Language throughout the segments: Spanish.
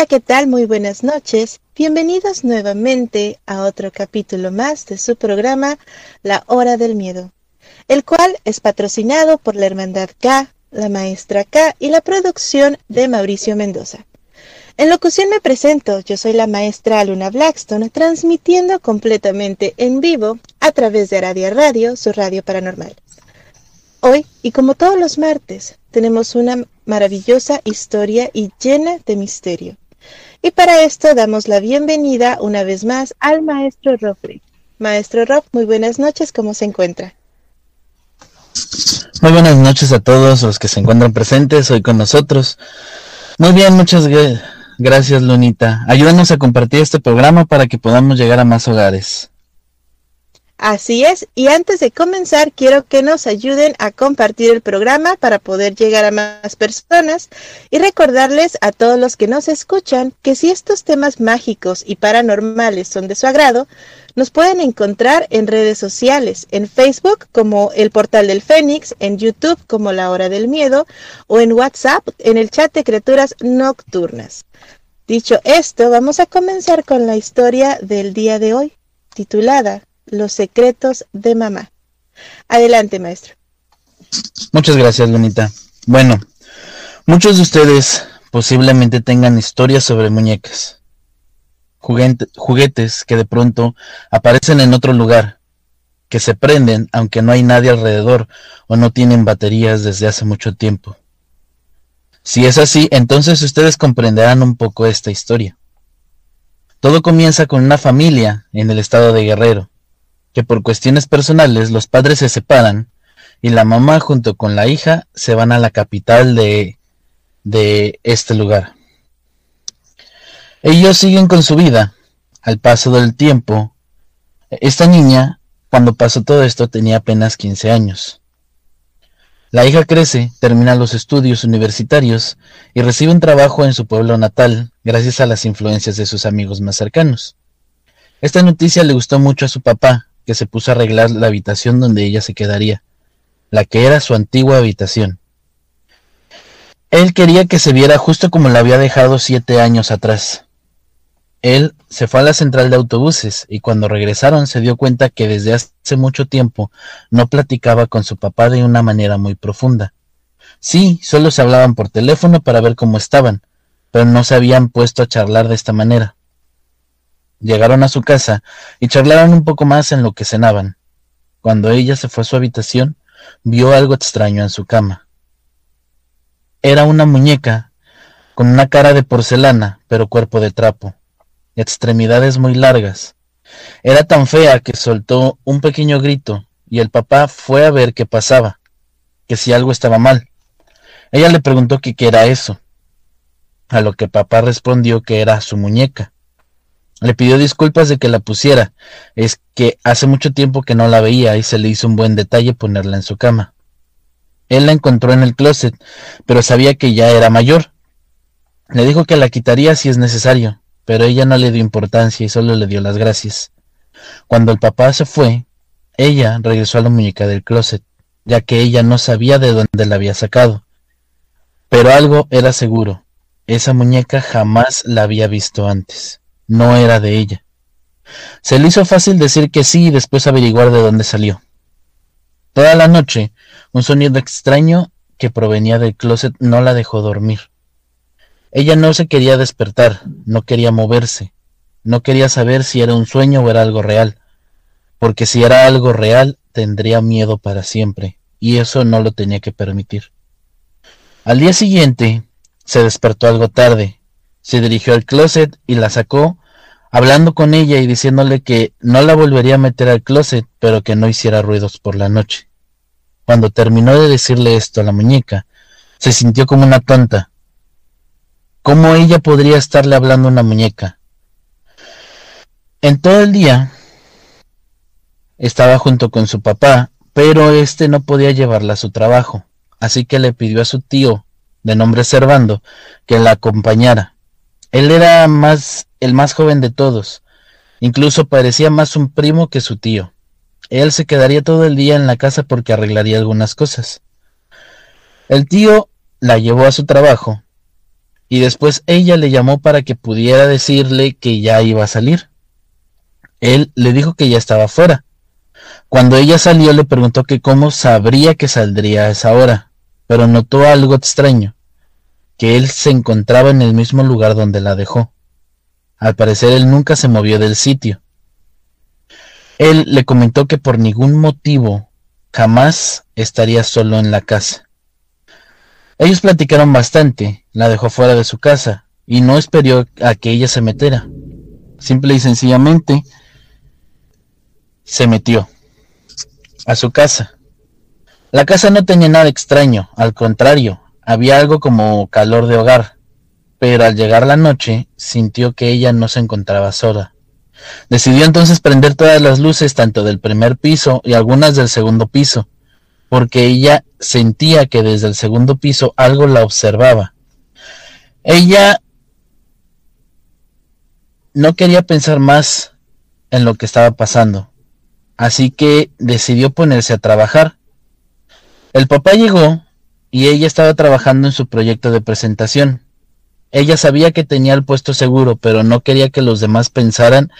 Hola, ¿qué tal? Muy buenas noches. Bienvenidos nuevamente a otro capítulo más de su programa La Hora del Miedo, el cual es patrocinado por la Hermandad K, la Maestra K y la producción de Mauricio Mendoza. En locución me presento, yo soy la maestra Luna Blackstone, transmitiendo completamente en vivo a través de Aradia Radio, su radio paranormal. Hoy, y como todos los martes, tenemos una maravillosa historia y llena de misterio. Y para esto damos la bienvenida una vez más al maestro Roffrey. Maestro Rob, muy buenas noches, ¿cómo se encuentra? Muy buenas noches a todos los que se encuentran presentes hoy con nosotros. Muy bien, muchas gracias Lunita. Ayúdanos a compartir este programa para que podamos llegar a más hogares. Así es, y antes de comenzar quiero que nos ayuden a compartir el programa para poder llegar a más personas y recordarles a todos los que nos escuchan que si estos temas mágicos y paranormales son de su agrado, nos pueden encontrar en redes sociales, en Facebook como el Portal del Fénix, en YouTube como La Hora del Miedo o en WhatsApp en el chat de criaturas nocturnas. Dicho esto, vamos a comenzar con la historia del día de hoy, titulada los secretos de mamá. Adelante, maestro. Muchas gracias, Lunita. Bueno, muchos de ustedes posiblemente tengan historias sobre muñecas. juguetes que de pronto aparecen en otro lugar, que se prenden aunque no hay nadie alrededor o no tienen baterías desde hace mucho tiempo. Si es así, entonces ustedes comprenderán un poco esta historia. Todo comienza con una familia en el estado de Guerrero, que por cuestiones personales los padres se separan y la mamá junto con la hija se van a la capital de, de este lugar. Ellos siguen con su vida. Al paso del tiempo, esta niña, cuando pasó todo esto, tenía apenas 15 años. La hija crece, termina los estudios universitarios y recibe un trabajo en su pueblo natal gracias a las influencias de sus amigos más cercanos. Esta noticia le gustó mucho a su papá, que se puso a arreglar la habitación donde ella se quedaría, la que era su antigua habitación. Él quería que se viera justo como la había dejado siete años atrás. Él se fue a la central de autobuses y cuando regresaron se dio cuenta que desde hace mucho tiempo no platicaba con su papá de una manera muy profunda. Sí, solo se hablaban por teléfono para ver cómo estaban, pero no se habían puesto a charlar de esta manera. Llegaron a su casa y charlaron un poco más en lo que cenaban. Cuando ella se fue a su habitación, vio algo extraño en su cama. Era una muñeca con una cara de porcelana, pero cuerpo de trapo, extremidades muy largas. Era tan fea que soltó un pequeño grito y el papá fue a ver qué pasaba, que si algo estaba mal. Ella le preguntó qué era eso, a lo que papá respondió que era su muñeca. Le pidió disculpas de que la pusiera. Es que hace mucho tiempo que no la veía y se le hizo un buen detalle ponerla en su cama. Él la encontró en el closet, pero sabía que ya era mayor. Le dijo que la quitaría si es necesario, pero ella no le dio importancia y solo le dio las gracias. Cuando el papá se fue, ella regresó a la muñeca del closet, ya que ella no sabía de dónde la había sacado. Pero algo era seguro, esa muñeca jamás la había visto antes no era de ella. Se le hizo fácil decir que sí y después averiguar de dónde salió. Toda la noche, un sonido extraño que provenía del closet no la dejó dormir. Ella no se quería despertar, no quería moverse, no quería saber si era un sueño o era algo real, porque si era algo real tendría miedo para siempre, y eso no lo tenía que permitir. Al día siguiente, se despertó algo tarde, Se dirigió al closet y la sacó, hablando con ella y diciéndole que no la volvería a meter al closet, pero que no hiciera ruidos por la noche. Cuando terminó de decirle esto a la muñeca, se sintió como una tonta. ¿Cómo ella podría estarle hablando a una muñeca? En todo el día estaba junto con su papá, pero este no podía llevarla a su trabajo, así que le pidió a su tío, de nombre Servando, que la acompañara. Él era más el más joven de todos, incluso parecía más un primo que su tío. Él se quedaría todo el día en la casa porque arreglaría algunas cosas. El tío la llevó a su trabajo y después ella le llamó para que pudiera decirle que ya iba a salir. Él le dijo que ya estaba fuera. Cuando ella salió le preguntó que cómo sabría que saldría a esa hora, pero notó algo extraño, que él se encontraba en el mismo lugar donde la dejó. Al parecer él nunca se movió del sitio. Él le comentó que por ningún motivo jamás estaría solo en la casa. Ellos platicaron bastante, la dejó fuera de su casa y no esperó a que ella se metiera. Simple y sencillamente se metió a su casa. La casa no tenía nada extraño, al contrario, había algo como calor de hogar, pero al llegar la noche sintió que ella no se encontraba sola. Decidió entonces prender todas las luces tanto del primer piso y algunas del segundo piso, porque ella sentía que desde el segundo piso algo la observaba. Ella no quería pensar más en lo que estaba pasando, así que decidió ponerse a trabajar. El papá llegó y ella estaba trabajando en su proyecto de presentación. Ella sabía que tenía el puesto seguro, pero no quería que los demás pensaran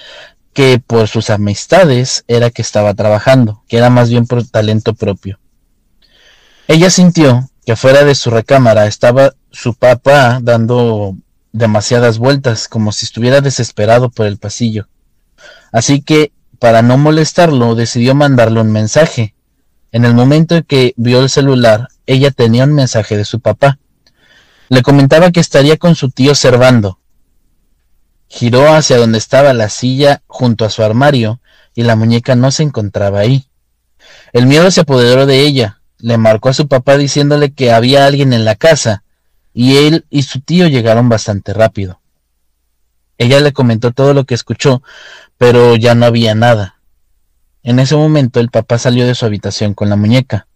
que por sus amistades era que estaba trabajando, que era más bien por talento propio. Ella sintió que fuera de su recámara estaba su papá dando demasiadas vueltas, como si estuviera desesperado por el pasillo. Así que, para no molestarlo, decidió mandarle un mensaje. En el momento en que vio el celular, ella tenía un mensaje de su papá. Le comentaba que estaría con su tío Servando. Giró hacia donde estaba la silla junto a su armario y la muñeca no se encontraba ahí. El miedo se apoderó de ella. Le marcó a su papá diciéndole que había alguien en la casa y él y su tío llegaron bastante rápido. Ella le comentó todo lo que escuchó, pero ya no había nada. En ese momento el papá salió de su habitación con la muñeca,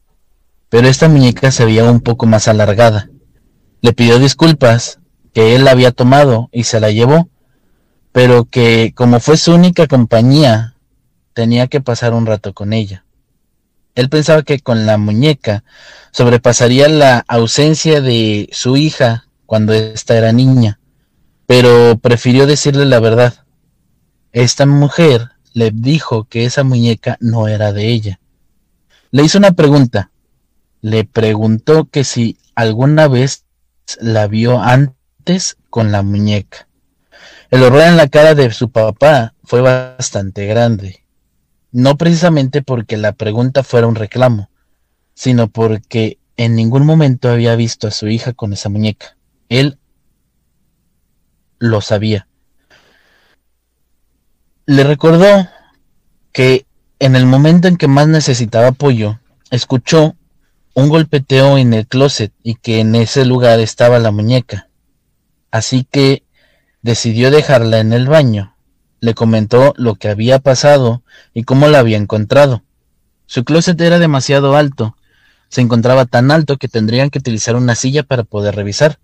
pero esta muñeca se veía un poco más alargada. Le pidió disculpas, que él la había tomado y se la llevó, pero que como fue su única compañía, tenía que pasar un rato con ella. Él pensaba que con la muñeca sobrepasaría la ausencia de su hija cuando ésta era niña, pero prefirió decirle la verdad. Esta mujer le dijo que esa muñeca no era de ella. Le hizo una pregunta. Le preguntó que si alguna vez la vio antes con la muñeca. El horror en la cara de su papá fue bastante grande, no precisamente porque la pregunta fuera un reclamo, sino porque en ningún momento había visto a su hija con esa muñeca. Él lo sabía. Le recordó que en el momento en que más necesitaba apoyo, escuchó un golpeteo en el closet y que en ese lugar estaba la muñeca. Así que decidió dejarla en el baño. Le comentó lo que había pasado y cómo la había encontrado. Su closet era demasiado alto. Se encontraba tan alto que tendrían que utilizar una silla para poder revisar.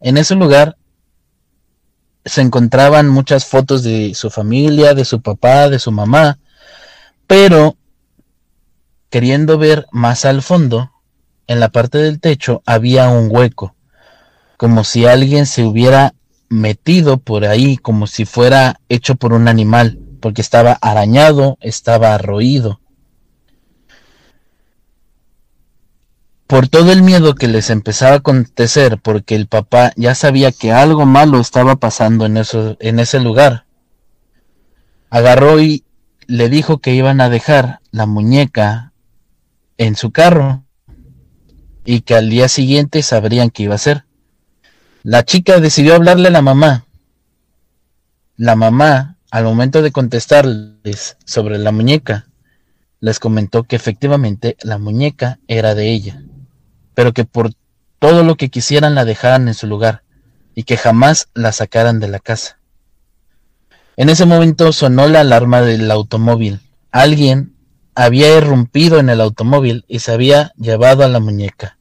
En ese lugar se encontraban muchas fotos de su familia, de su papá, de su mamá, pero Queriendo ver más al fondo, en la parte del techo había un hueco, como si alguien se hubiera metido por ahí, como si fuera hecho por un animal, porque estaba arañado, estaba roído. Por todo el miedo que les empezaba a acontecer, porque el papá ya sabía que algo malo estaba pasando en, eso, en ese lugar, agarró y le dijo que iban a dejar la muñeca en su carro y que al día siguiente sabrían qué iba a hacer. La chica decidió hablarle a la mamá. La mamá, al momento de contestarles sobre la muñeca, les comentó que efectivamente la muñeca era de ella, pero que por todo lo que quisieran la dejaran en su lugar y que jamás la sacaran de la casa. En ese momento sonó la alarma del automóvil. Alguien había irrumpido en el automóvil y se había llevado a la muñeca.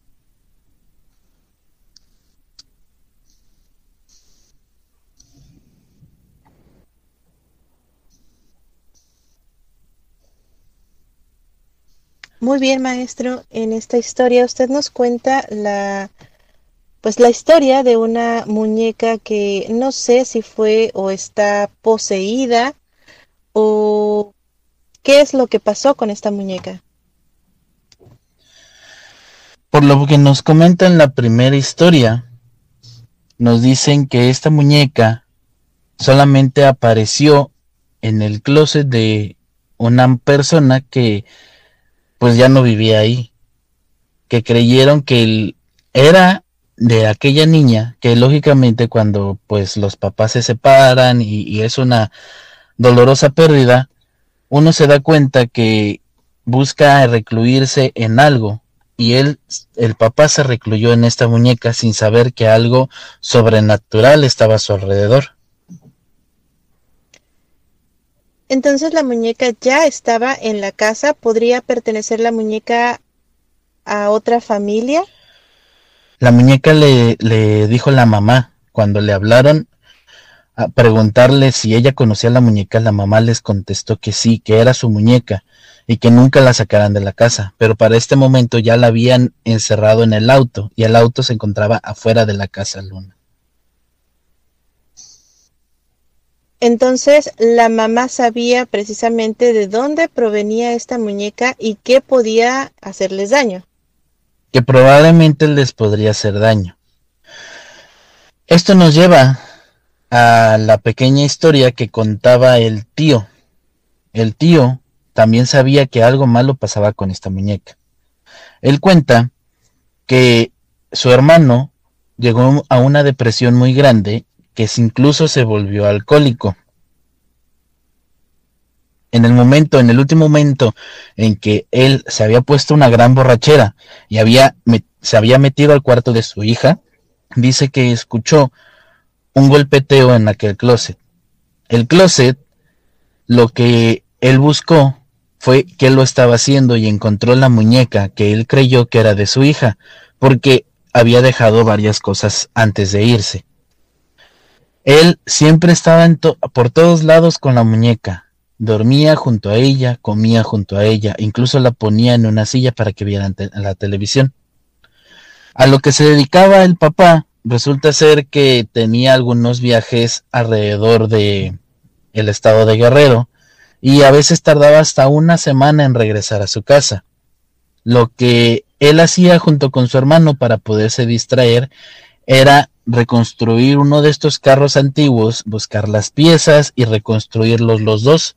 Muy bien, maestro. En esta historia usted nos cuenta la pues la historia de una muñeca que no sé si fue o está poseída o qué es lo que pasó con esta muñeca. Por lo que nos comenta en la primera historia, nos dicen que esta muñeca solamente apareció en el closet de una persona que pues ya no vivía ahí, que creyeron que él era de aquella niña que lógicamente cuando pues los papás se separan y, es una dolorosa pérdida, uno se da cuenta que busca recluirse en algo y él, el papá se recluyó en esta muñeca sin saber que algo sobrenatural estaba a su alrededor. Entonces la muñeca ya estaba en la casa, ¿podría pertenecer la muñeca a otra familia? La muñeca le, le dijo la mamá, cuando le hablaron a preguntarle si ella conocía a la muñeca, la mamá les contestó que sí, que era su muñeca y que nunca la sacaran de la casa, pero para este momento ya la habían encerrado en el auto y el auto se encontraba afuera de la casa Luna. Entonces la mamá sabía precisamente de dónde provenía esta muñeca y qué podía hacerles daño que probablemente les podría hacer daño. Esto nos lleva a la pequeña historia que contaba el tío. El tío también sabía que algo malo pasaba con esta muñeca. Él cuenta que su hermano llegó a una depresión muy grande que incluso se volvió alcohólico en el momento, en el último momento en que él se había puesto una gran borrachera y había, se había metido al cuarto de su hija, dice que escuchó un golpeteo en aquel closet. El closet, lo que él buscó fue que lo estaba haciendo y encontró la muñeca que él creyó que era de su hija, porque había dejado varias cosas antes de irse. Él siempre estaba por todos lados con la muñeca, Dormía junto a ella, comía junto a ella, incluso la ponía en una silla para que viera la televisión. A lo que se dedicaba el papá, resulta ser que tenía algunos viajes alrededor de el estado de Guerrero y a veces tardaba hasta una semana en regresar a su casa. Lo que él hacía junto con su hermano para poderse distraer era reconstruir uno de estos carros antiguos, buscar las piezas y reconstruirlos los dos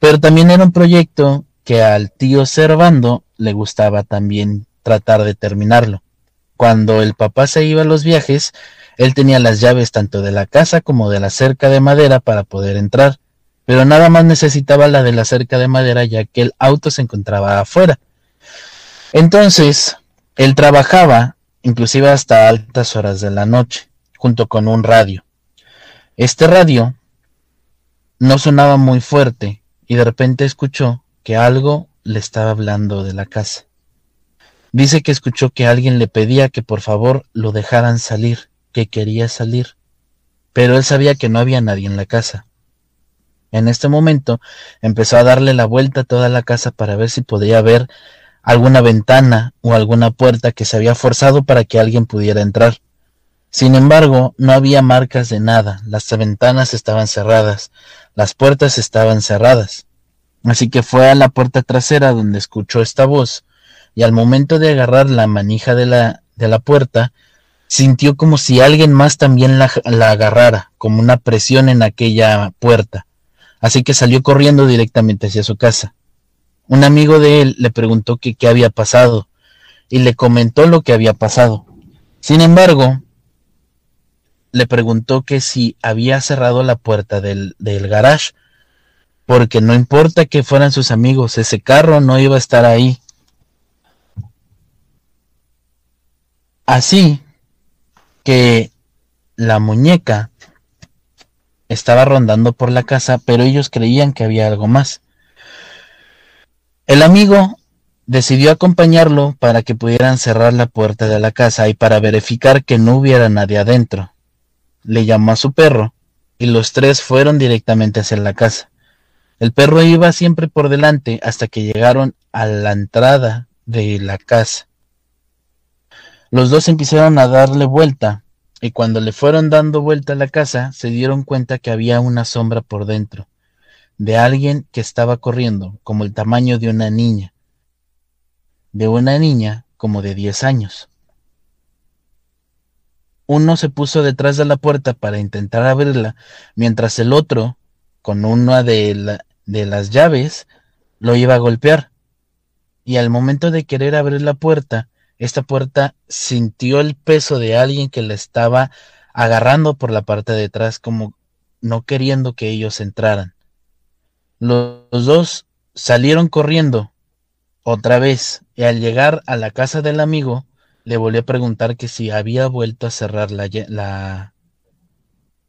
pero también era un proyecto que al tío Servando le gustaba también tratar de terminarlo. Cuando el papá se iba a los viajes, él tenía las llaves tanto de la casa como de la cerca de madera para poder entrar, pero nada más necesitaba la de la cerca de madera ya que el auto se encontraba afuera. Entonces, él trabajaba inclusive hasta altas horas de la noche, junto con un radio. Este radio no sonaba muy fuerte, y de repente escuchó que algo le estaba hablando de la casa. Dice que escuchó que alguien le pedía que por favor lo dejaran salir, que quería salir, pero él sabía que no había nadie en la casa. En este momento empezó a darle la vuelta a toda la casa para ver si podía ver alguna ventana o alguna puerta que se había forzado para que alguien pudiera entrar. Sin embargo, no había marcas de nada, las ventanas estaban cerradas, las puertas estaban cerradas. Así que fue a la puerta trasera donde escuchó esta voz, y al momento de agarrar la manija de la, de la puerta, sintió como si alguien más también la, la agarrara, como una presión en aquella puerta. Así que salió corriendo directamente hacia su casa. Un amigo de él le preguntó que qué había pasado, y le comentó lo que había pasado. Sin embargo, le preguntó que si había cerrado la puerta del, del garage, porque no importa que fueran sus amigos, ese carro no iba a estar ahí. Así que la muñeca estaba rondando por la casa, pero ellos creían que había algo más. El amigo decidió acompañarlo para que pudieran cerrar la puerta de la casa y para verificar que no hubiera nadie adentro. Le llamó a su perro y los tres fueron directamente hacia la casa. El perro iba siempre por delante hasta que llegaron a la entrada de la casa. Los dos empezaron a darle vuelta y cuando le fueron dando vuelta a la casa se dieron cuenta que había una sombra por dentro, de alguien que estaba corriendo, como el tamaño de una niña, de una niña como de 10 años. Uno se puso detrás de la puerta para intentar abrirla, mientras el otro, con una de, de las llaves, lo iba a golpear. Y al momento de querer abrir la puerta, esta puerta sintió el peso de alguien que la estaba agarrando por la parte de atrás como no queriendo que ellos entraran. Los dos salieron corriendo otra vez y al llegar a la casa del amigo le volvió a preguntar que si había vuelto a cerrar la, la,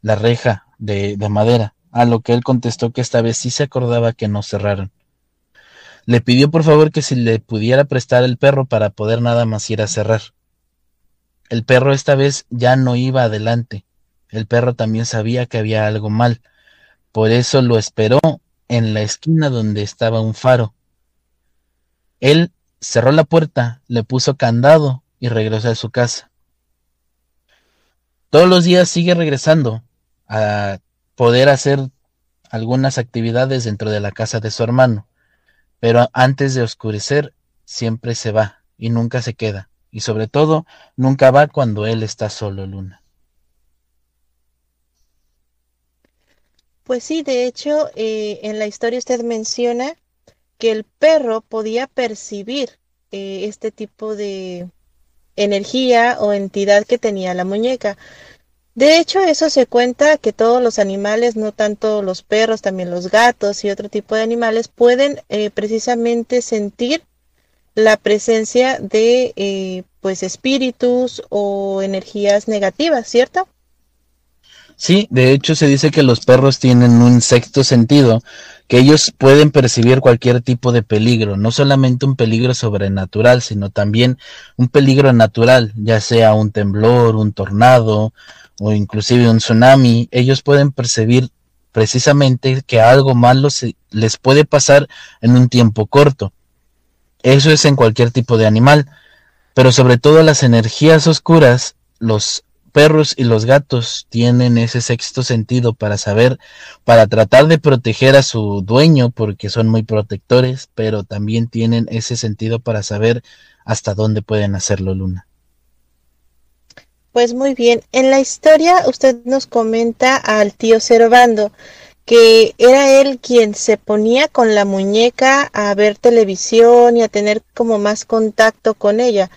la reja de, de madera, a lo que él contestó que esta vez sí se acordaba que no cerraron. Le pidió por favor que si le pudiera prestar el perro para poder nada más ir a cerrar. El perro esta vez ya no iba adelante. El perro también sabía que había algo mal. Por eso lo esperó en la esquina donde estaba un faro. Él cerró la puerta, le puso candado y regresó a su casa. Todos los días sigue regresando a poder hacer algunas actividades dentro de la casa de su hermano pero antes de oscurecer siempre se va y nunca se queda, y sobre todo nunca va cuando él está solo, Luna. Pues sí, de hecho, eh, en la historia usted menciona que el perro podía percibir eh, este tipo de energía o entidad que tenía la muñeca. De hecho, eso se cuenta que todos los animales, no tanto los perros, también los gatos y otro tipo de animales, pueden eh, precisamente sentir la presencia de eh, pues espíritus o energías negativas, ¿cierto? Sí, de hecho se dice que los perros tienen un sexto sentido, que ellos pueden percibir cualquier tipo de peligro, no solamente un peligro sobrenatural, sino también un peligro natural, ya sea un temblor, un tornado, o inclusive un tsunami, ellos pueden percibir precisamente que algo malo se, les puede pasar en un tiempo corto. Eso es en cualquier tipo de animal, pero sobre todo las energías oscuras, los perros y los gatos tienen ese sexto sentido para saber, para tratar de proteger a su dueño porque son muy protectores, pero también tienen ese sentido para saber hasta dónde pueden hacerlo, Luna. Pues muy bien, en la historia usted nos comenta al tío Cervando que era él quien se ponía con la muñeca a ver televisión y a tener como más contacto con ella.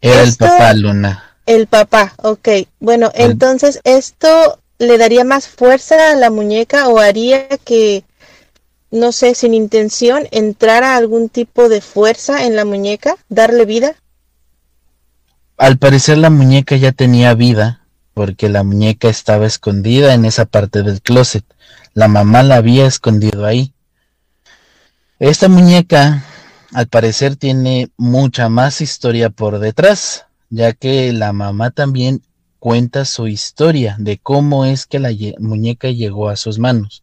Era el papá, Luna. El papá, ok. Bueno, entonces esto le daría más fuerza a la muñeca o haría que, no sé, sin intención, entrara algún tipo de fuerza en la muñeca, darle vida. Al parecer la muñeca ya tenía vida, porque la muñeca estaba escondida en esa parte del closet. La mamá la había escondido ahí. Esta muñeca, al parecer, tiene mucha más historia por detrás, ya que la mamá también cuenta su historia de cómo es que la muñeca llegó a sus manos.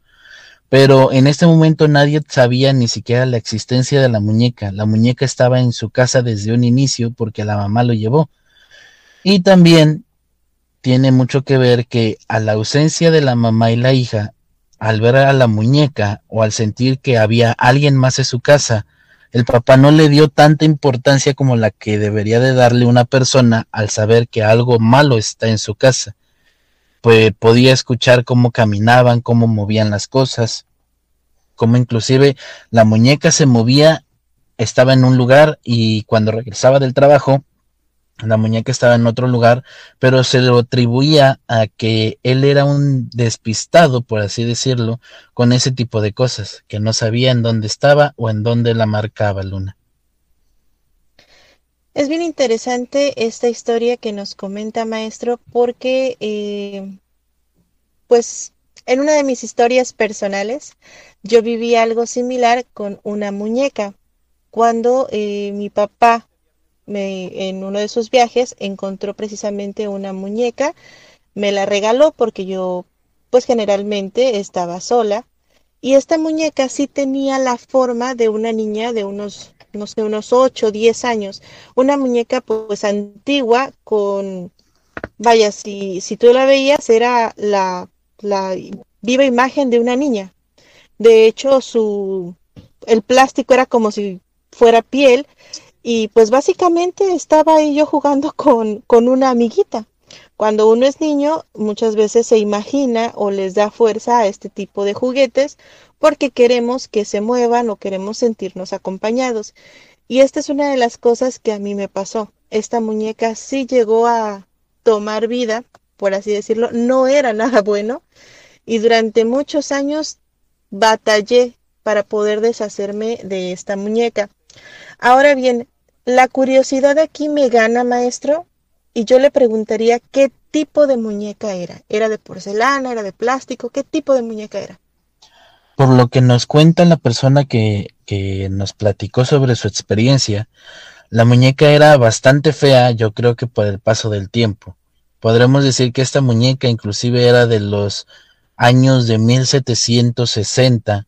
Pero en este momento nadie sabía ni siquiera la existencia de la muñeca. La muñeca estaba en su casa desde un inicio porque la mamá lo llevó. Y también tiene mucho que ver que a la ausencia de la mamá y la hija, al ver a la muñeca o al sentir que había alguien más en su casa, el papá no le dio tanta importancia como la que debería de darle una persona al saber que algo malo está en su casa. Pues podía escuchar cómo caminaban, cómo movían las cosas, cómo inclusive la muñeca se movía, estaba en un lugar y cuando regresaba del trabajo la muñeca estaba en otro lugar, pero se lo atribuía a que él era un despistado, por así decirlo, con ese tipo de cosas, que no sabía en dónde estaba o en dónde la marcaba Luna. Es bien interesante esta historia que nos comenta maestro porque eh, pues en una de mis historias personales yo viví algo similar con una muñeca. Cuando eh, mi papá me, en uno de sus viajes encontró precisamente una muñeca, me la regaló porque yo pues generalmente estaba sola y esta muñeca sí tenía la forma de una niña de unos, no sé, unos 8 o 10 años, una muñeca pues antigua con, vaya, si, si tú la veías era la, la viva imagen de una niña. De hecho, su, el plástico era como si fuera piel y pues básicamente estaba ahí yo jugando con, con una amiguita. Cuando uno es niño, muchas veces se imagina o les da fuerza a este tipo de juguetes porque queremos que se muevan o queremos sentirnos acompañados. Y esta es una de las cosas que a mí me pasó. Esta muñeca sí llegó a tomar vida, por así decirlo, no era nada bueno. Y durante muchos años batallé para poder deshacerme de esta muñeca. Ahora bien, la curiosidad aquí me gana, maestro, y yo le preguntaría qué tipo de muñeca era. ¿Era de porcelana? ¿Era de plástico? ¿Qué tipo de muñeca era? Por lo que nos cuenta la persona que, que nos platicó sobre su experiencia, la muñeca era bastante fea, yo creo que por el paso del tiempo. Podremos decir que esta muñeca inclusive era de los años de 1760,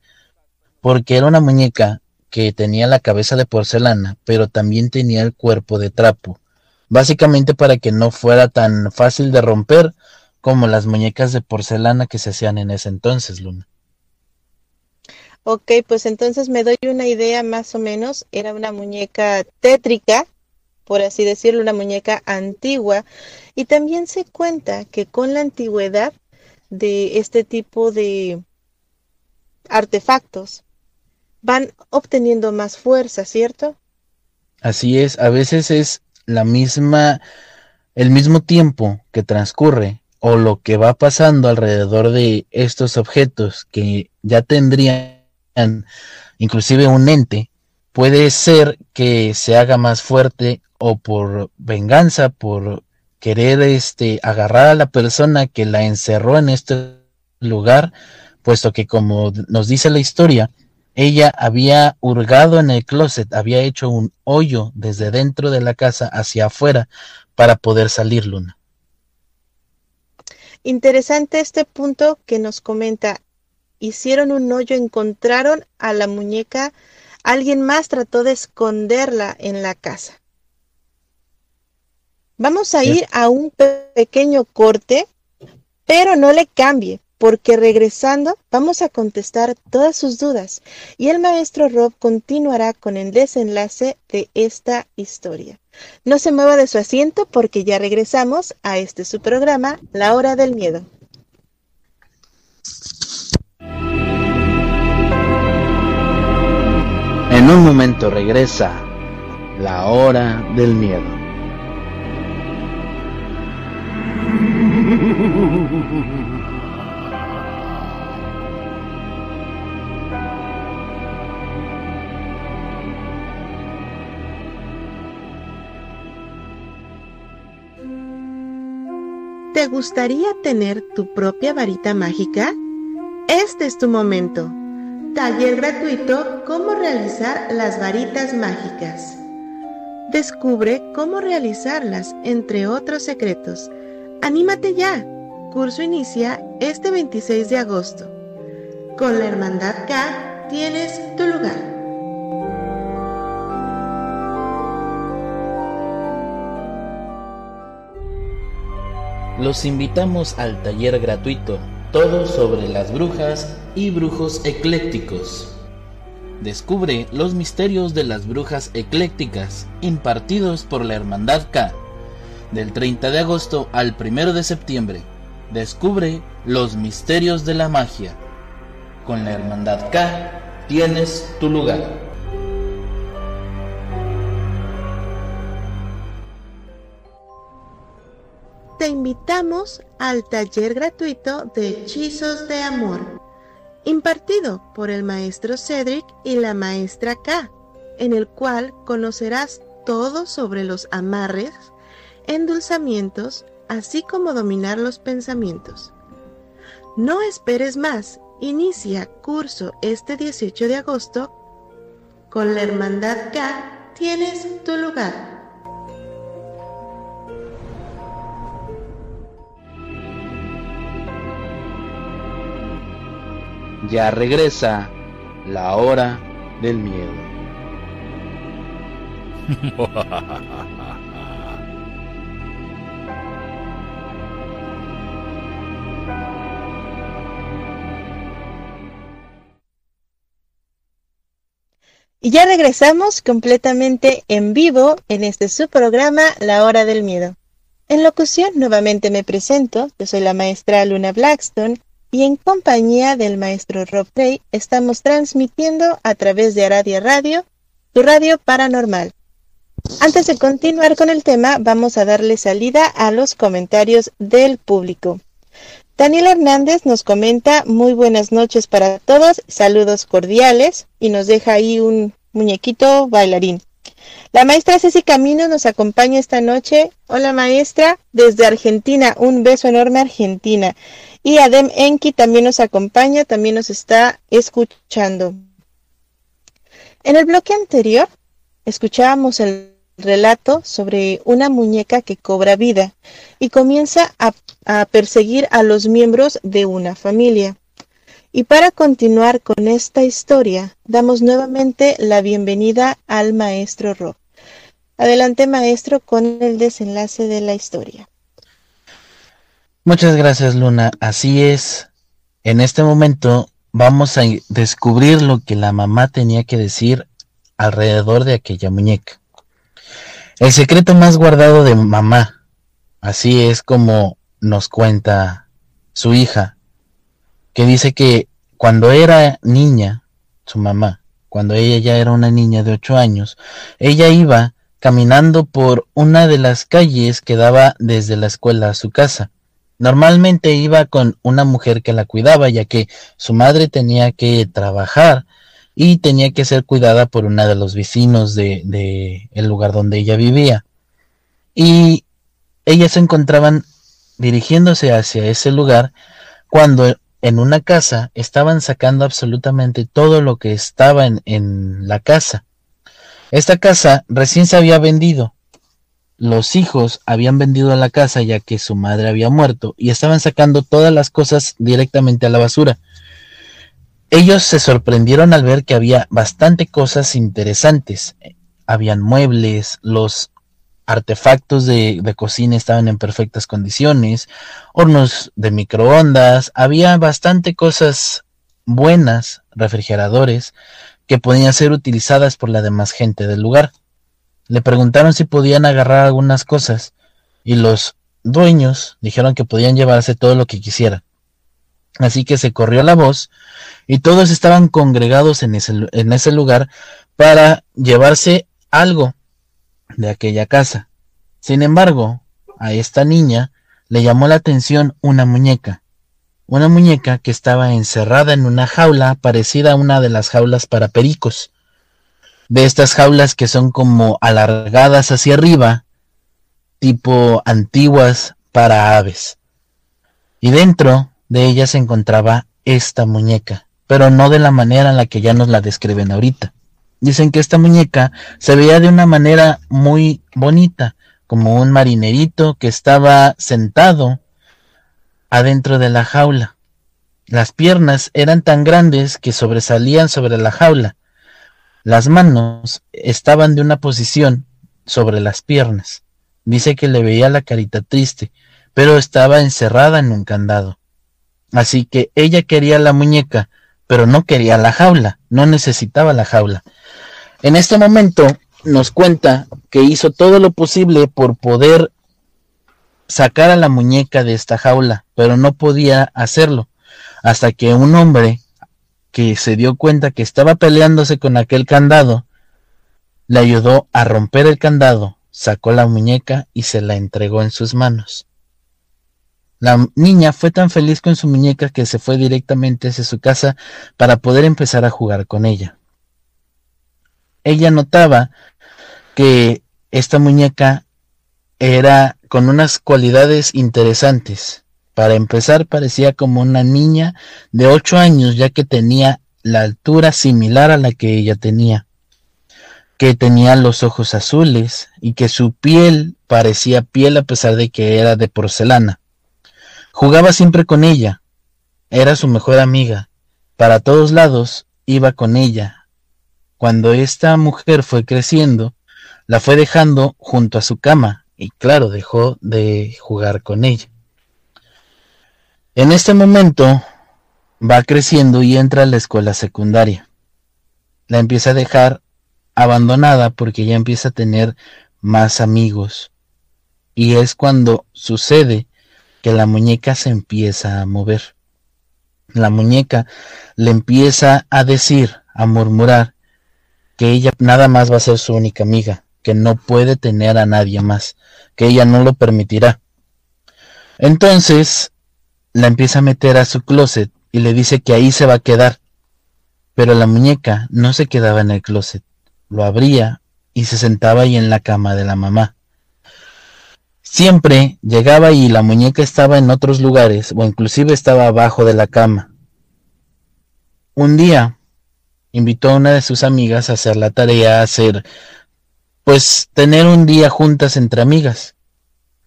porque era una muñeca que tenía la cabeza de porcelana, pero también tenía el cuerpo de trapo, básicamente para que no fuera tan fácil de romper como las muñecas de porcelana que se hacían en ese entonces, Luna. Ok, pues entonces me doy una idea más o menos. Era una muñeca tétrica, por así decirlo, una muñeca antigua. Y también se cuenta que con la antigüedad de este tipo de artefactos, van obteniendo más fuerza, ¿cierto? Así es, a veces es la misma, el mismo tiempo que transcurre o lo que va pasando alrededor de estos objetos que ya tendrían inclusive un ente, puede ser que se haga más fuerte o por venganza, por querer este agarrar a la persona que la encerró en este lugar, puesto que como nos dice la historia, ella había hurgado en el closet, había hecho un hoyo desde dentro de la casa hacia afuera para poder salir, Luna. Interesante este punto que nos comenta. Hicieron un hoyo, encontraron a la muñeca, alguien más trató de esconderla en la casa. Vamos a ir a un pequeño corte, pero no le cambie, porque regresando vamos a contestar todas sus dudas y el maestro Rob continuará con el desenlace de esta historia. No se mueva de su asiento porque ya regresamos a este su programa, La Hora del Miedo. En un momento regresa La Hora del Miedo. ¿Te gustaría tener tu propia varita mágica? Este es tu momento. Taller gratuito Cómo realizar las varitas mágicas. Descubre cómo realizarlas, entre otros secretos. ¡Anímate ya! Curso inicia este 26 de agosto. Con la Hermandad K tienes tu lugar. Los invitamos al taller gratuito, todo sobre las brujas y brujos eclécticos. Descubre los misterios de las brujas eclécticas impartidos por la Hermandad K. Del 30 de agosto al 1 de septiembre, descubre los misterios de la magia. Con la Hermandad K tienes tu lugar. Te invitamos al taller gratuito de hechizos de amor, impartido por el maestro Cedric y la maestra K, en el cual conocerás todo sobre los amarres, endulzamientos, así como dominar los pensamientos. No esperes más, inicia curso este 18 de agosto. Con la Hermandad K tienes tu lugar. Ya regresa la hora del miedo. Y ya regresamos completamente en vivo en este su programa La Hora del Miedo. En locución nuevamente me presento, yo soy la maestra Luna Blackstone y en compañía del maestro Rob Trey estamos transmitiendo a través de Aradia Radio, tu radio paranormal. Antes de continuar con el tema, vamos a darle salida a los comentarios del público. Daniel Hernández nos comenta muy buenas noches para todos, saludos cordiales y nos deja ahí un muñequito bailarín. La maestra Ceci Camino nos acompaña esta noche. Hola maestra, desde Argentina, un beso enorme Argentina. Y Adem Enki también nos acompaña, también nos está escuchando. En el bloque anterior escuchábamos el relato sobre una muñeca que cobra vida y comienza a, perseguir a los miembros de una familia. Y para continuar con esta historia, damos nuevamente la bienvenida al maestro Rob. Adelante maestro con el desenlace de la historia. Muchas gracias Luna, así es. En este momento vamos a descubrir lo que la mamá tenía que decir alrededor de aquella muñeca. El secreto más guardado de mamá. Así es como nos cuenta su hija, que dice que cuando era niña, su mamá, cuando ella ya era una niña de ocho años, ella iba caminando por una de las calles que daba desde la escuela a su casa. Normalmente iba con una mujer que la cuidaba, ya que su madre tenía que trabajar y tenía que ser cuidada por una de los vecinos de, el lugar donde ella vivía. Y ellas se encontraban dirigiéndose hacia ese lugar cuando en una casa estaban sacando absolutamente todo lo que estaba en, en la casa. Esta casa recién se había vendido. Los hijos habían vendido la casa ya que su madre había muerto y estaban sacando todas las cosas directamente a la basura. Ellos se sorprendieron al ver que había bastante cosas interesantes. Habían muebles, los artefactos de, cocina estaban en perfectas condiciones, hornos de microondas, había bastante cosas buenas, refrigeradores, que podían ser utilizadas por la demás gente del lugar. Le preguntaron si podían agarrar algunas cosas y los dueños dijeron que podían llevarse todo lo que quisieran. Así que se corrió la voz y todos estaban congregados en ese, en ese lugar para llevarse algo de aquella casa. Sin embargo, a esta niña le llamó la atención una muñeca, una muñeca que estaba encerrada en una jaula parecida a una de las jaulas para pericos, de estas jaulas que son como alargadas hacia arriba, tipo antiguas para aves. Y dentro de ella se encontraba esta muñeca, pero no de la manera en la que ya nos la describen ahorita. Dicen que esta muñeca se veía de una manera muy bonita, como un marinerito que estaba sentado adentro de la jaula. Las piernas eran tan grandes que sobresalían sobre la jaula. Las manos estaban de una posición sobre las piernas. Dice que le veía la carita triste, pero estaba encerrada en un candado. Así que ella quería la muñeca, pero no quería la jaula, no necesitaba la jaula. En este momento nos cuenta que hizo todo lo posible por poder sacar a la muñeca de esta jaula, pero no podía hacerlo, hasta que un hombre que se dio cuenta que estaba peleándose con aquel candado, le ayudó a romper el candado, sacó la muñeca y se la entregó en sus manos. La niña fue tan feliz con su muñeca que se fue directamente hacia su casa para poder empezar a jugar con ella. Ella notaba que esta muñeca era con unas cualidades interesantes. Para empezar, parecía como una niña de ocho años, ya que tenía la altura similar a la que ella tenía, que tenía los ojos azules y que su piel parecía piel a pesar de que era de porcelana. Jugaba siempre con ella, era su mejor amiga, para todos lados iba con ella. Cuando esta mujer fue creciendo, la fue dejando junto a su cama y claro, dejó de jugar con ella. En este momento va creciendo y entra a la escuela secundaria. La empieza a dejar abandonada porque ya empieza a tener más amigos. Y es cuando sucede que la muñeca se empieza a mover. La muñeca le empieza a decir, a murmurar, que ella nada más va a ser su única amiga, que no puede tener a nadie más, que ella no lo permitirá. Entonces la empieza a meter a su closet y le dice que ahí se va a quedar. Pero la muñeca no se quedaba en el closet, lo abría y se sentaba ahí en la cama de la mamá. Siempre llegaba y la muñeca estaba en otros lugares o inclusive estaba abajo de la cama. Un día invitó a una de sus amigas a hacer la tarea, a hacer, pues tener un día juntas entre amigas.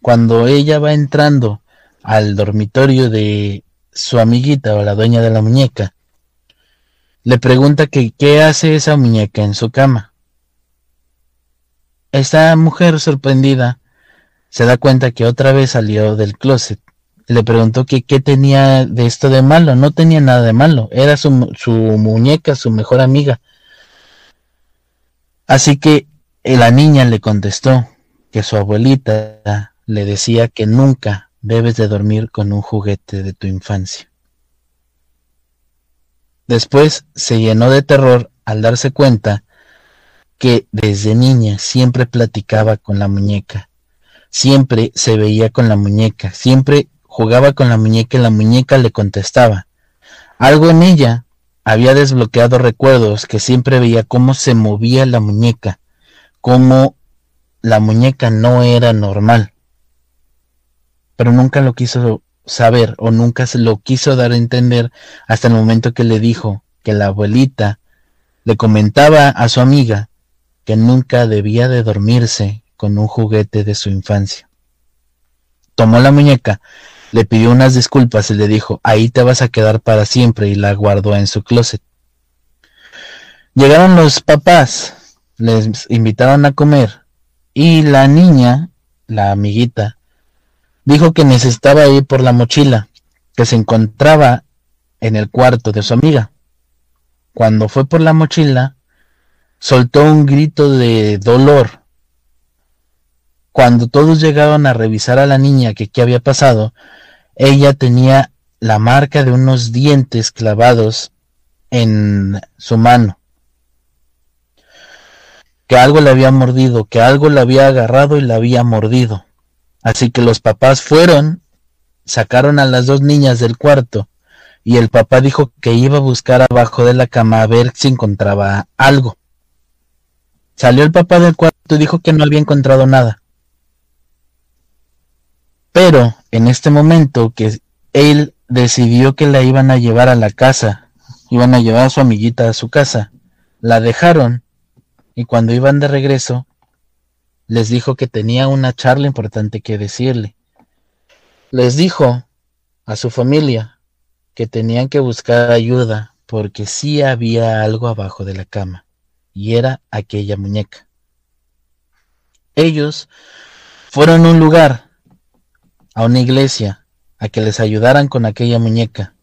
Cuando ella va entrando al dormitorio de su amiguita o la dueña de la muñeca, le pregunta que qué hace esa muñeca en su cama. Esta mujer sorprendida se da cuenta que otra vez salió del closet. Le preguntó que qué tenía de esto de malo. No tenía nada de malo. Era su, su muñeca, su mejor amiga. Así que la niña le contestó que su abuelita le decía que nunca debes de dormir con un juguete de tu infancia. Después se llenó de terror al darse cuenta que desde niña siempre platicaba con la muñeca Siempre se veía con la muñeca, siempre jugaba con la muñeca y la muñeca le contestaba. Algo en ella había desbloqueado recuerdos que siempre veía cómo se movía la muñeca, cómo la muñeca no era normal. Pero nunca lo quiso saber o nunca se lo quiso dar a entender hasta el momento que le dijo que la abuelita le comentaba a su amiga que nunca debía de dormirse con un juguete de su infancia. Tomó la muñeca, le pidió unas disculpas y le dijo, ahí te vas a quedar para siempre y la guardó en su closet. Llegaron los papás, les invitaron a comer y la niña, la amiguita, dijo que necesitaba ir por la mochila que se encontraba en el cuarto de su amiga. Cuando fue por la mochila, soltó un grito de dolor cuando todos llegaron a revisar a la niña que qué había pasado, ella tenía la marca de unos dientes clavados en su mano. Que algo le había mordido, que algo le había agarrado y la había mordido. Así que los papás fueron, sacaron a las dos niñas del cuarto y el papá dijo que iba a buscar abajo de la cama a ver si encontraba algo. Salió el papá del cuarto y dijo que no había encontrado nada. Pero en este momento que él decidió que la iban a llevar a la casa, iban a llevar a su amiguita a su casa, la dejaron y cuando iban de regreso les dijo que tenía una charla importante que decirle. Les dijo a su familia que tenían que buscar ayuda porque sí había algo abajo de la cama y era aquella muñeca. Ellos fueron a un lugar a una iglesia a que les ayudaran con aquella muñeca.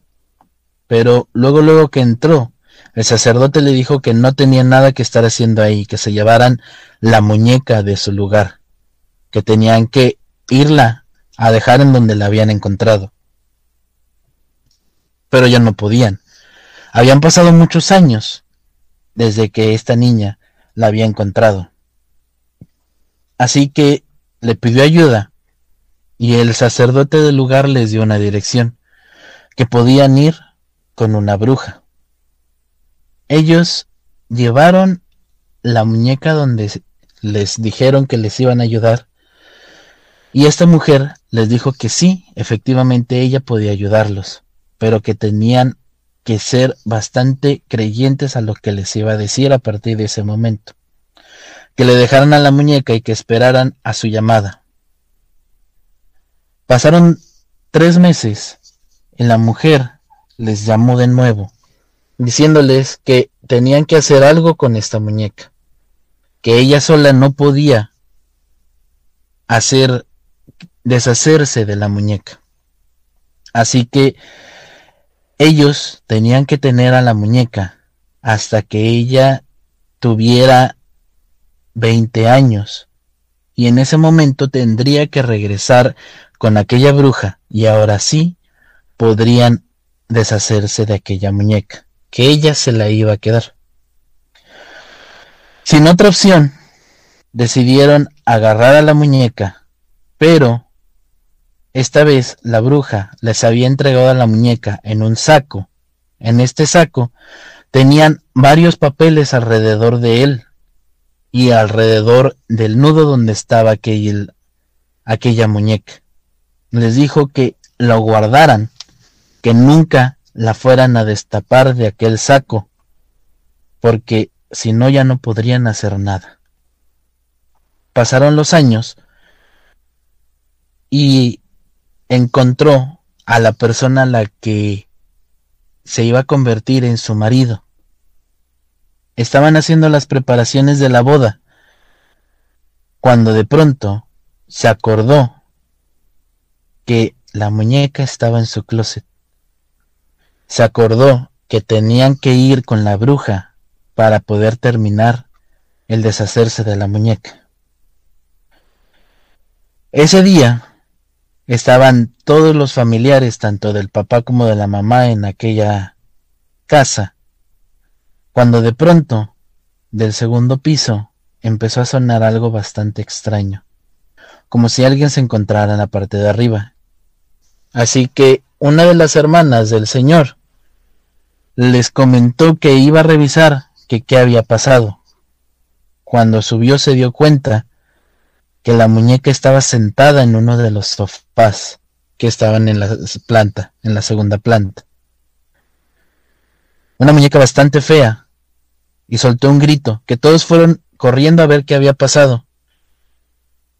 Pero luego, luego que entró, el sacerdote le dijo que no tenía nada que estar haciendo ahí, que se llevaran la muñeca de su lugar, que tenían que irla a dejar en donde la habían encontrado. Pero ya no podían. Habían pasado muchos años desde que esta niña la había encontrado. Así que le pidió ayuda y el sacerdote del lugar les dio una dirección, que podían ir con una bruja. Ellos llevaron la muñeca donde les dijeron que les iban a ayudar y esta mujer les dijo que sí, efectivamente ella podía ayudarlos, pero que tenían que ser bastante creyentes a lo que les iba a decir a partir de ese momento. Que le dejaran a la muñeca y que esperaran a su llamada. Pasaron tres meses y la mujer les llamó de nuevo, diciéndoles que tenían que hacer algo con esta muñeca, que ella sola no podía hacer deshacerse de la muñeca. Así que ellos tenían que tener a la muñeca hasta que ella tuviera 20 años y en ese momento tendría que regresar con aquella bruja y ahora sí podrían deshacerse de aquella muñeca, que ella se la iba a quedar. Sin otra opción, decidieron agarrar a la muñeca, pero esta vez la bruja les había entregado a la muñeca en un saco. En este saco tenían varios papeles alrededor de él y alrededor del nudo donde estaba aquella muñeca. Les dijo que lo guardaran, que nunca la fueran a destapar de aquel saco, porque si no ya no podrían hacer nada. Pasaron los años y encontró a la persona a la que se iba a convertir en su marido. Estaban haciendo las preparaciones de la boda, cuando de pronto se acordó que la muñeca estaba en su closet. Se acordó que tenían que ir con la bruja para poder terminar el deshacerse de la muñeca. Ese día Estaban todos los familiares, tanto del papá como de la mamá, en aquella casa, cuando de pronto, del segundo piso, empezó a sonar algo bastante extraño, como si alguien se encontrara en la parte de arriba. Así que una de las hermanas del señor les comentó que iba a revisar que qué había pasado. Cuando subió se dio cuenta que la muñeca estaba sentada en uno de los sofás que estaban en la planta, en la segunda planta. Una muñeca bastante fea, y soltó un grito, que todos fueron corriendo a ver qué había pasado.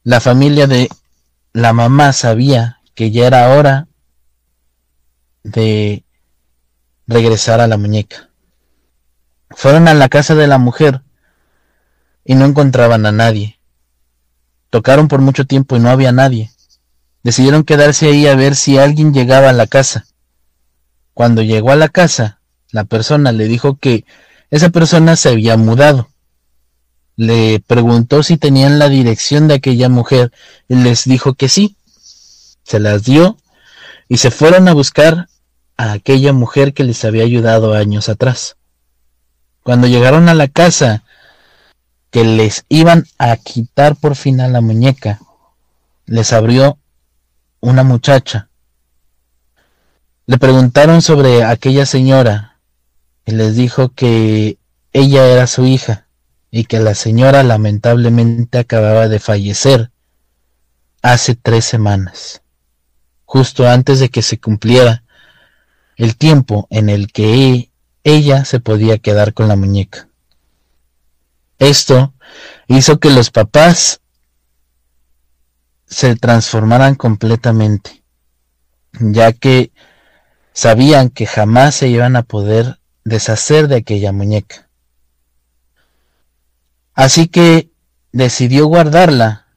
La familia de la mamá sabía que ya era hora de regresar a la muñeca. Fueron a la casa de la mujer y no encontraban a nadie. Tocaron por mucho tiempo y no había nadie. Decidieron quedarse ahí a ver si alguien llegaba a la casa. Cuando llegó a la casa, la persona le dijo que esa persona se había mudado. Le preguntó si tenían la dirección de aquella mujer y les dijo que sí. Se las dio y se fueron a buscar a aquella mujer que les había ayudado años atrás. Cuando llegaron a la casa que les iban a quitar por fin a la muñeca, les abrió una muchacha. Le preguntaron sobre aquella señora y les dijo que ella era su hija y que la señora lamentablemente acababa de fallecer hace tres semanas, justo antes de que se cumpliera el tiempo en el que ella se podía quedar con la muñeca. Esto hizo que los papás se transformaran completamente, ya que sabían que jamás se iban a poder deshacer de aquella muñeca. Así que decidió guardarla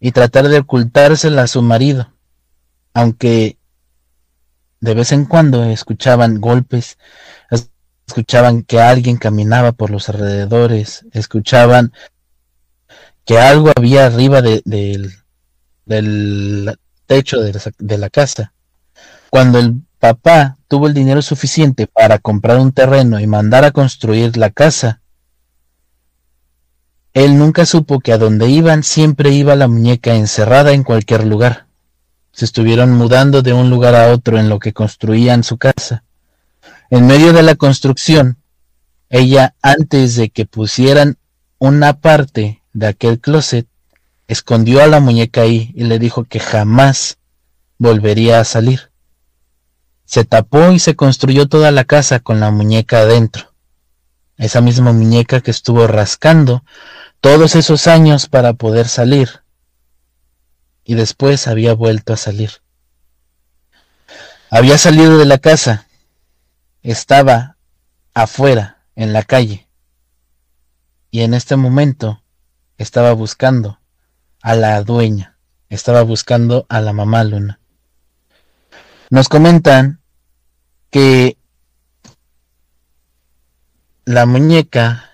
y tratar de ocultársela a su marido, aunque de vez en cuando escuchaban golpes escuchaban que alguien caminaba por los alrededores, escuchaban que algo había arriba del techo de la, de la casa. Cuando el papá tuvo el dinero suficiente para comprar un terreno y mandar a construir la casa, él nunca supo que a donde iban siempre iba la muñeca encerrada en cualquier lugar. Se estuvieron mudando de un lugar a otro en lo que construían su casa. En medio de la construcción, ella, antes de que pusieran una parte de aquel closet, escondió a la muñeca ahí y le dijo que jamás volvería a salir. Se tapó y se construyó toda la casa con la muñeca adentro. Esa misma muñeca que estuvo rascando todos esos años para poder salir. Y después había vuelto a salir. Había salido de la casa. Estaba afuera, en la calle. Y en este momento estaba buscando a la dueña. Estaba buscando a la mamá Luna. Nos comentan que la muñeca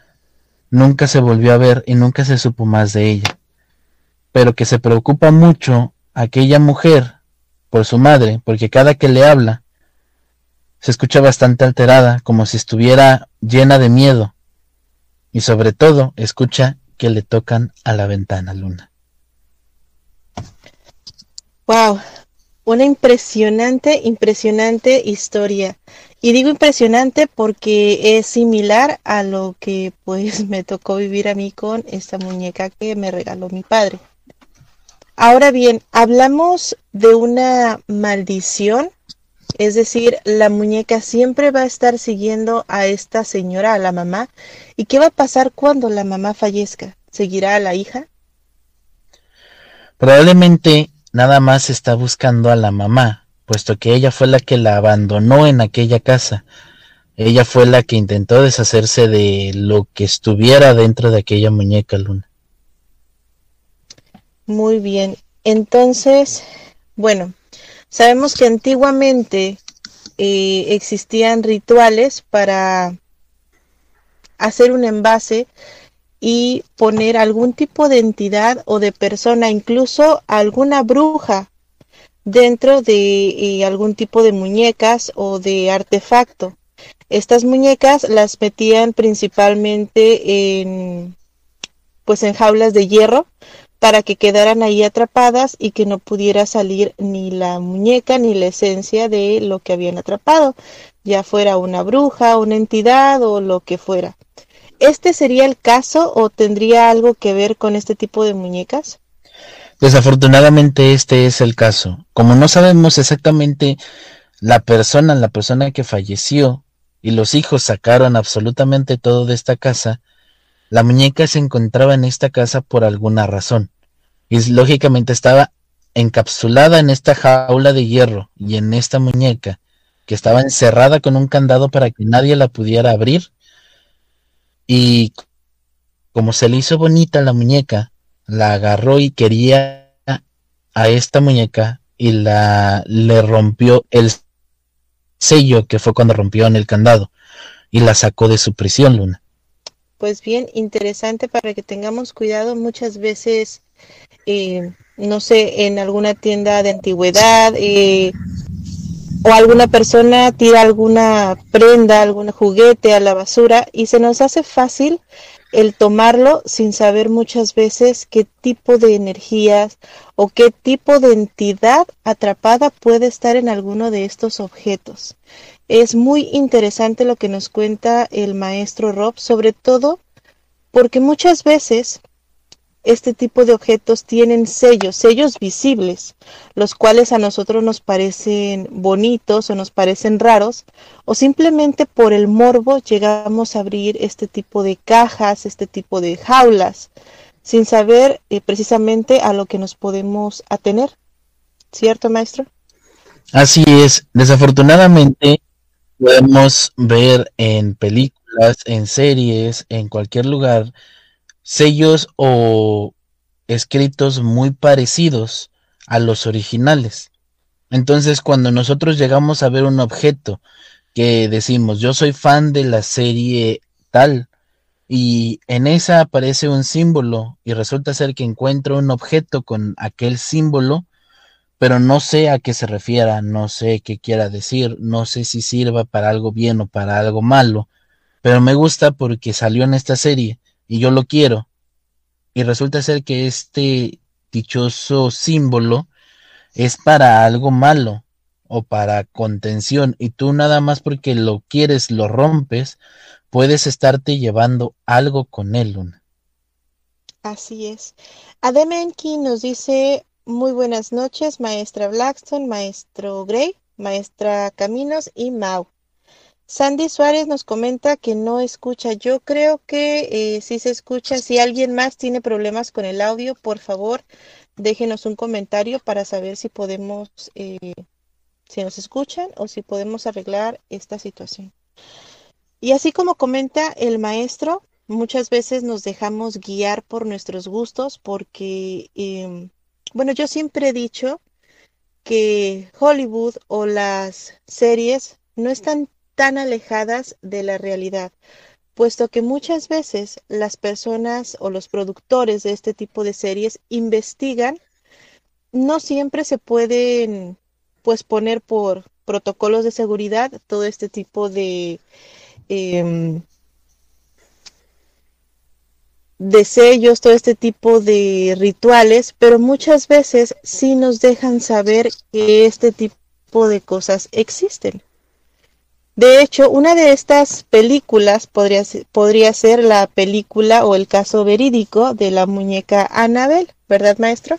nunca se volvió a ver y nunca se supo más de ella, pero que se preocupa mucho aquella mujer por su madre, porque cada que le habla se escucha bastante alterada, como si estuviera llena de miedo, y sobre todo escucha que le tocan a la ventana, Luna. Wow, una impresionante, impresionante historia. Y digo impresionante porque es similar a lo que pues me tocó vivir a mí con esta muñeca que me regaló mi padre. Ahora bien, hablamos de una maldición, es decir, la muñeca siempre va a estar siguiendo a esta señora, a la mamá. ¿Y qué va a pasar cuando la mamá fallezca? ¿Seguirá a la hija? Probablemente nada más está buscando a la mamá, puesto que ella fue la que la abandonó en aquella casa. Ella fue la que intentó deshacerse de lo que estuviera dentro de aquella muñeca luna. Muy bien. Entonces, bueno, sabemos que antiguamente eh, existían rituales para hacer un envase y poner algún tipo de entidad o de persona, incluso alguna bruja dentro de eh, algún tipo de muñecas o de artefacto. Estas muñecas las metían principalmente en pues en jaulas de hierro para que quedaran ahí atrapadas y que no pudiera salir ni la muñeca ni la esencia de lo que habían atrapado, ya fuera una bruja, una entidad o lo que fuera. ¿Este sería el caso o tendría algo que ver con este tipo de muñecas? Desafortunadamente este es el caso. Como no sabemos exactamente la persona, la persona que falleció y los hijos sacaron absolutamente todo de esta casa, la muñeca se encontraba en esta casa por alguna razón. Y lógicamente estaba encapsulada en esta jaula de hierro y en esta muñeca que estaba encerrada con un candado para que nadie la pudiera abrir y como se le hizo bonita la muñeca, la agarró y quería a esta muñeca y la le rompió el sello que fue cuando rompió el candado y la sacó de su prisión, Luna. Pues bien, interesante para que tengamos cuidado. Muchas veces, eh, no sé, en alguna tienda de antigüedad, eh, o alguna persona tira alguna prenda, algún juguete a la basura y se nos hace fácil el tomarlo sin saber muchas veces qué tipo de energías o qué tipo de entidad atrapada puede estar en alguno de estos objetos. Es muy interesante lo que nos cuenta el maestro Rob, sobre todo porque muchas veces este tipo de objetos tienen sellos, sellos visibles, los cuales a nosotros nos parecen bonitos o nos parecen raros, o simplemente por el morbo llegamos a abrir este tipo de cajas, este tipo de jaulas, sin saber eh, precisamente a lo que nos podemos atener. ¿Cierto, maestro? Así es. Desafortunadamente podemos ver en películas, en series, en cualquier lugar, sellos o escritos muy parecidos a los originales. Entonces, cuando nosotros llegamos a ver un objeto que decimos, yo soy fan de la serie tal, y en esa aparece un símbolo y resulta ser que encuentro un objeto con aquel símbolo, pero no sé a qué se refiera, no sé qué quiera decir, no sé si sirva para algo bien o para algo malo, pero me gusta porque salió en esta serie y yo lo quiero. Y resulta ser que este dichoso símbolo es para algo malo o para contención y tú nada más porque lo quieres lo rompes, puedes estarte llevando algo con él, Luna. Así es. Ademenki nos dice muy buenas noches, maestra Blackstone, maestro Gray, maestra Caminos y Mau. Sandy Suárez nos comenta que no escucha. Yo creo que eh, sí se escucha. Si alguien más tiene problemas con el audio, por favor, déjenos un comentario para saber si podemos, eh, si nos escuchan o si podemos arreglar esta situación. Y así como comenta el maestro, muchas veces nos dejamos guiar por nuestros gustos porque, em, bueno, yo siempre he dicho que Hollywood o las series no están tan alejadas de la realidad, puesto que muchas veces las personas o los productores de este tipo de series investigan, no siempre se pueden pues poner por protocolos de seguridad todo este tipo de em, de sellos, todo este tipo de rituales, pero muchas veces sí nos dejan saber que este tipo de cosas existen. De hecho, una de estas películas podría, podría ser la película o el caso verídico de la muñeca Annabel, ¿verdad, maestro?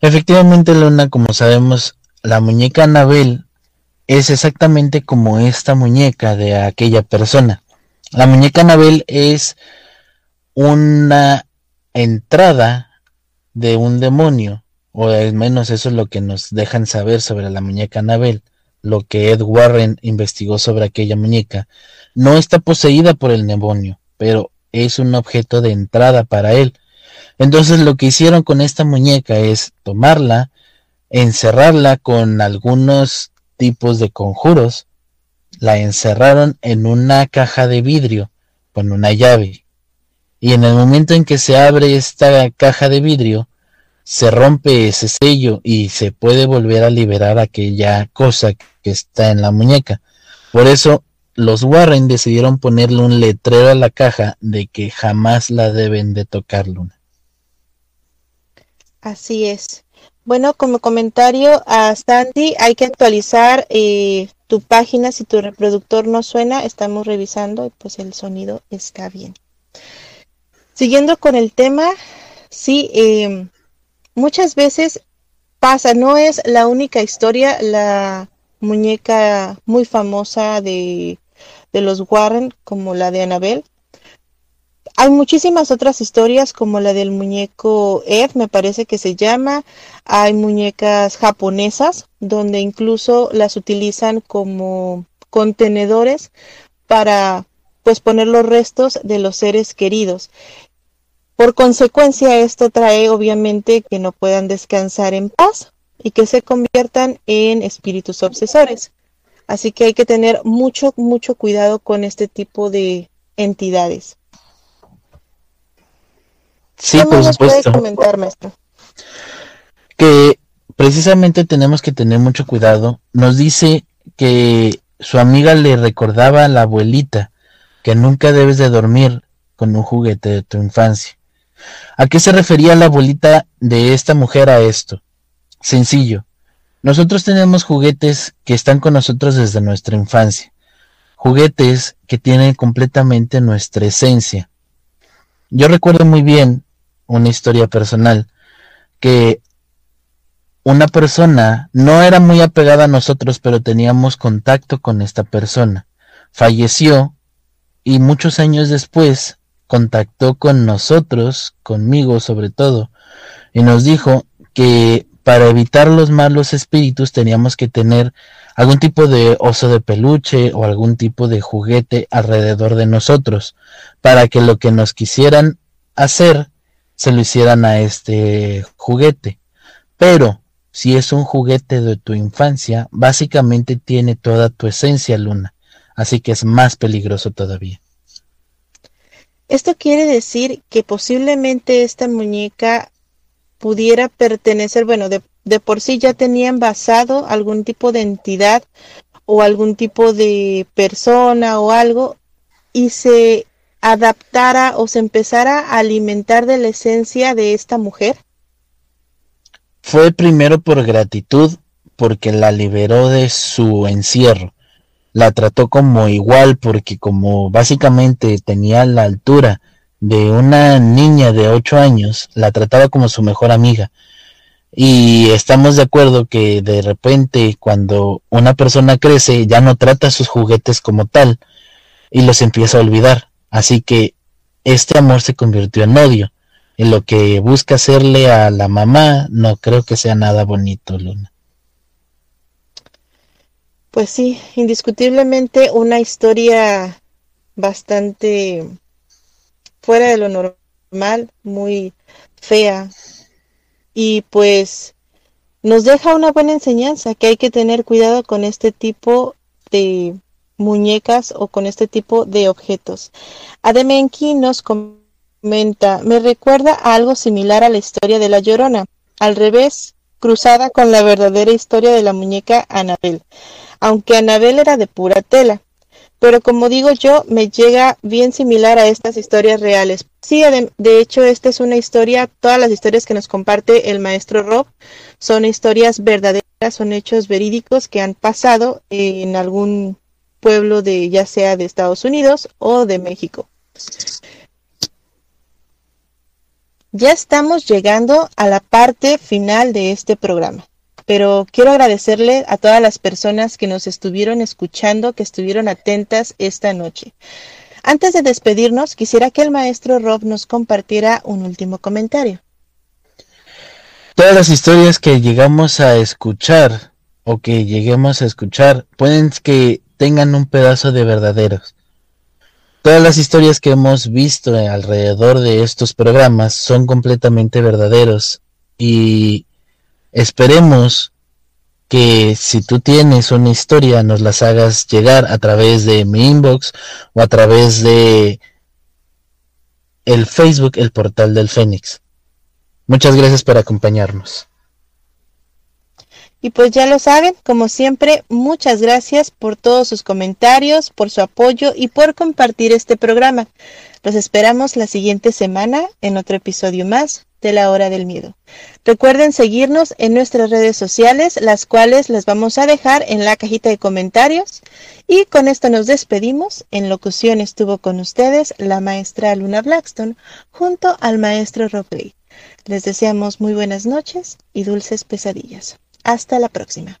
Efectivamente, Luna, como sabemos, la muñeca Annabel es exactamente como esta muñeca de aquella persona. La muñeca Annabel es una entrada de un demonio, o al menos eso es lo que nos dejan saber sobre la muñeca Annabel lo que Ed Warren investigó sobre aquella muñeca, no está poseída por el demonio, pero es un objeto de entrada para él. Entonces lo que hicieron con esta muñeca es tomarla, encerrarla con algunos tipos de conjuros, la encerraron en una caja de vidrio con una llave. Y en el momento en que se abre esta caja de vidrio, se rompe ese sello y se puede volver a liberar aquella cosa que está en la muñeca. Por eso los Warren decidieron ponerle un letrero a la caja de que jamás la deben de tocar Luna. Así es. Bueno, como comentario a Sandy, hay que actualizar eh, tu página si tu reproductor no suena. Estamos revisando y pues el sonido está bien. Siguiendo con el tema, sí, eh, muchas veces pasa, no es la única historia, la muñeca muy famosa de, de los Warren, como la de Annabelle. Hay muchísimas otras historias como la del muñeco Ed, me parece que se llama. Hay muñecas japonesas donde incluso las utilizan como contenedores para pues poner los restos de los seres queridos. Por consecuencia, esto trae obviamente que no puedan descansar en paz y que se conviertan en espíritus obsesores. Así que hay que tener mucho, mucho cuidado con este tipo de entidades. Sí, por supuesto. comentar, maestro? Que precisamente tenemos que tener mucho cuidado. Nos dice que su amiga le recordaba a la abuelita que nunca debes de dormir con un juguete de tu infancia. ¿A qué se refería la abuelita de esta mujer a esto? Sencillo. Nosotros tenemos juguetes que están con nosotros desde nuestra infancia. Juguetes que tienen completamente nuestra esencia. Yo recuerdo muy bien una historia personal que una persona no era muy apegada a nosotros, pero teníamos contacto con esta persona. Falleció y muchos años después contactó con nosotros, conmigo sobre todo, y nos dijo que para evitar los malos espíritus teníamos que tener algún tipo de oso de peluche o algún tipo de juguete alrededor de nosotros, para que lo que nos quisieran hacer se lo hicieran a este juguete. Pero si es un juguete de tu infancia, básicamente tiene toda tu esencia, Luna, así que es más peligroso todavía. Esto quiere decir que posiblemente esta muñeca pudiera pertenecer, bueno, de, por sí ya tenían basado algún tipo de entidad o algún tipo de persona o algo y se adaptara o se empezara a alimentar de la esencia de esta mujer? fue primero por gratitud porque la liberó de su encierro. La trató como igual porque como básicamente tenía la altura de una niña de 8 años, la trataba como su mejor amiga. Y estamos de acuerdo que de repente cuando una persona crece ya no trata sus juguetes como tal y los empieza a olvidar. Así que este amor se convirtió en odio. Y lo que busca hacerle a la mamá no creo que sea nada bonito, Luna. Pues sí, indiscutiblemente una historia bastante fuera de lo normal, muy fea. Y pues nos deja una buena enseñanza que hay que tener cuidado con este tipo de muñecas o con este tipo de objetos. Ademenki nos comenta, me recuerda algo similar a la historia de la Llorona, al revés, cruzada con la verdadera historia de la muñeca Anabel aunque Anabel era de pura tela. Pero como digo yo, me llega bien similar a estas historias reales. Sí, de, hecho, esta es una historia, todas las historias que nos comparte el maestro Rob son historias verdaderas, son hechos verídicos que han pasado en algún pueblo de ya sea de Estados Unidos o de México. Ya estamos llegando a la parte final de este programa pero quiero agradecerle a todas las personas que nos estuvieron escuchando, que estuvieron atentas esta noche. Antes de despedirnos, quisiera que el maestro Rob nos compartiera un último comentario. Todas las historias que llegamos a escuchar o que lleguemos a escuchar pueden que tengan un pedazo de verdaderos. Todas las historias que hemos visto alrededor de estos programas son completamente verdaderos y Esperemos que si tú tienes una historia nos las hagas llegar a través de mi inbox o a través de el Facebook, el portal del Fénix. Muchas gracias por acompañarnos. Y pues ya lo saben, como siempre, muchas gracias por todos sus comentarios, por su apoyo y por compartir este programa. Los esperamos la siguiente semana en otro episodio más de la hora del miedo. Recuerden seguirnos en nuestras redes sociales, las cuales les vamos a dejar en la cajita de comentarios. Y con esto nos despedimos. En locución estuvo con ustedes la maestra Luna Blackstone junto al maestro Robley. Les deseamos muy buenas noches y dulces pesadillas. Hasta la próxima.